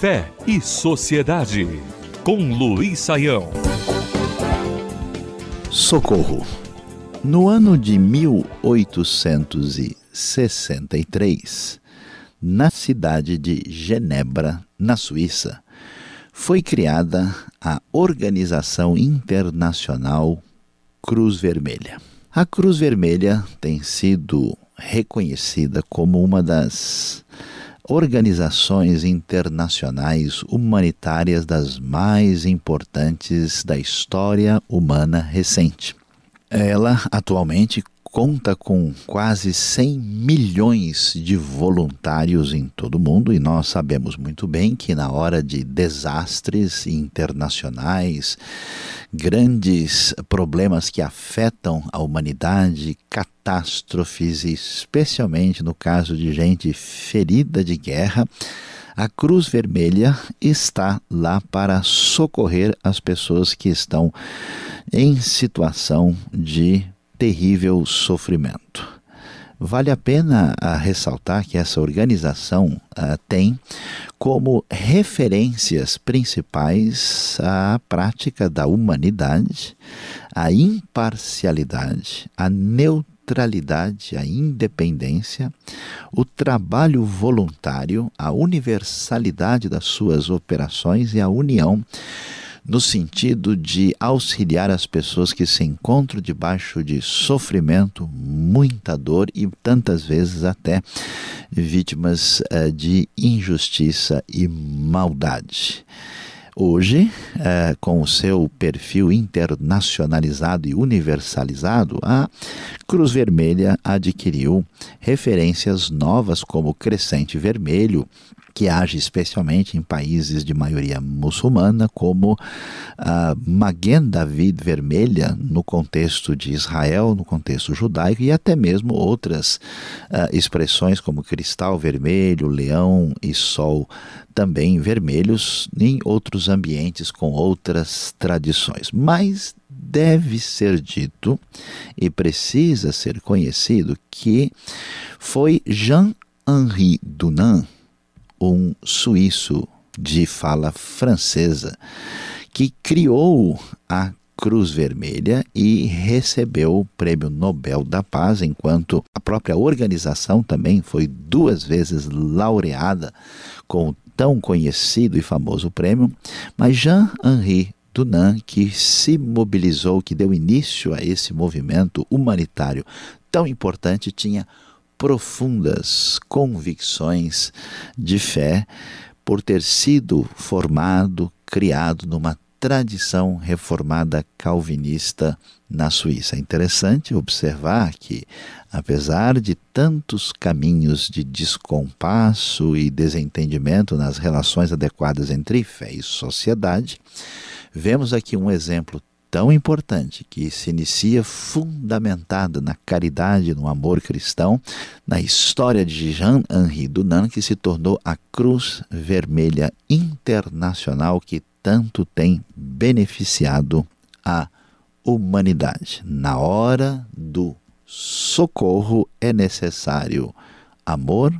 Fé e Sociedade, com Luiz Saião. Socorro. No ano de 1863, na cidade de Genebra, na Suíça, foi criada a Organização Internacional Cruz Vermelha. A Cruz Vermelha tem sido reconhecida como uma das organizações internacionais humanitárias das mais importantes da história humana recente. Ela atualmente conta com quase 100 milhões de voluntários em todo o mundo e nós sabemos muito bem que na hora de desastres internacionais, grandes problemas que afetam a humanidade, catástrofes, especialmente no caso de gente ferida de guerra, a Cruz Vermelha está lá para socorrer as pessoas que estão em situação de terrível sofrimento. Vale a pena uh, ressaltar que essa organização uh, tem como referências principais a prática da humanidade, a imparcialidade, a neutralidade, a independência, o trabalho voluntário, a universalidade das suas operações e a união no sentido de auxiliar as pessoas que se encontram debaixo de sofrimento, muita dor e tantas vezes até vítimas uh, de injustiça e maldade. Hoje, eh, com o seu perfil internacionalizado e universalizado, a Cruz Vermelha adquiriu referências novas como Crescente Vermelho, que age especialmente em países de maioria muçulmana, como a Maguen David Vermelha, no contexto de Israel, no contexto judaico, e até mesmo outras uh, expressões como cristal vermelho, leão e sol também vermelhos, em outros ambientes com outras tradições. Mas deve ser dito e precisa ser conhecido que foi Jean-Henri Dunant um suíço de fala francesa que criou a Cruz Vermelha e recebeu o Prêmio Nobel da Paz, enquanto a própria organização também foi duas vezes laureada com o tão conhecido e famoso prêmio. Mas Jean-Henri Dunant, que se mobilizou, que deu início a esse movimento humanitário tão importante, tinha profundas convicções de fé por ter sido formado, criado numa tradição reformada calvinista na Suíça. É interessante observar que, apesar de tantos caminhos de descompasso e desentendimento nas relações adequadas entre fé e sociedade, vemos aqui um exemplo tão importante que se inicia fundamentada na caridade, no amor cristão, na história de Jean-Henri Dunant, que se tornou a Cruz Vermelha Internacional que tanto tem beneficiado a humanidade. Na hora do socorro é necessário amor,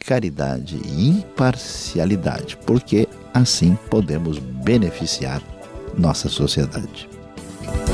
caridade e imparcialidade, porque assim podemos beneficiar nossa sociedade.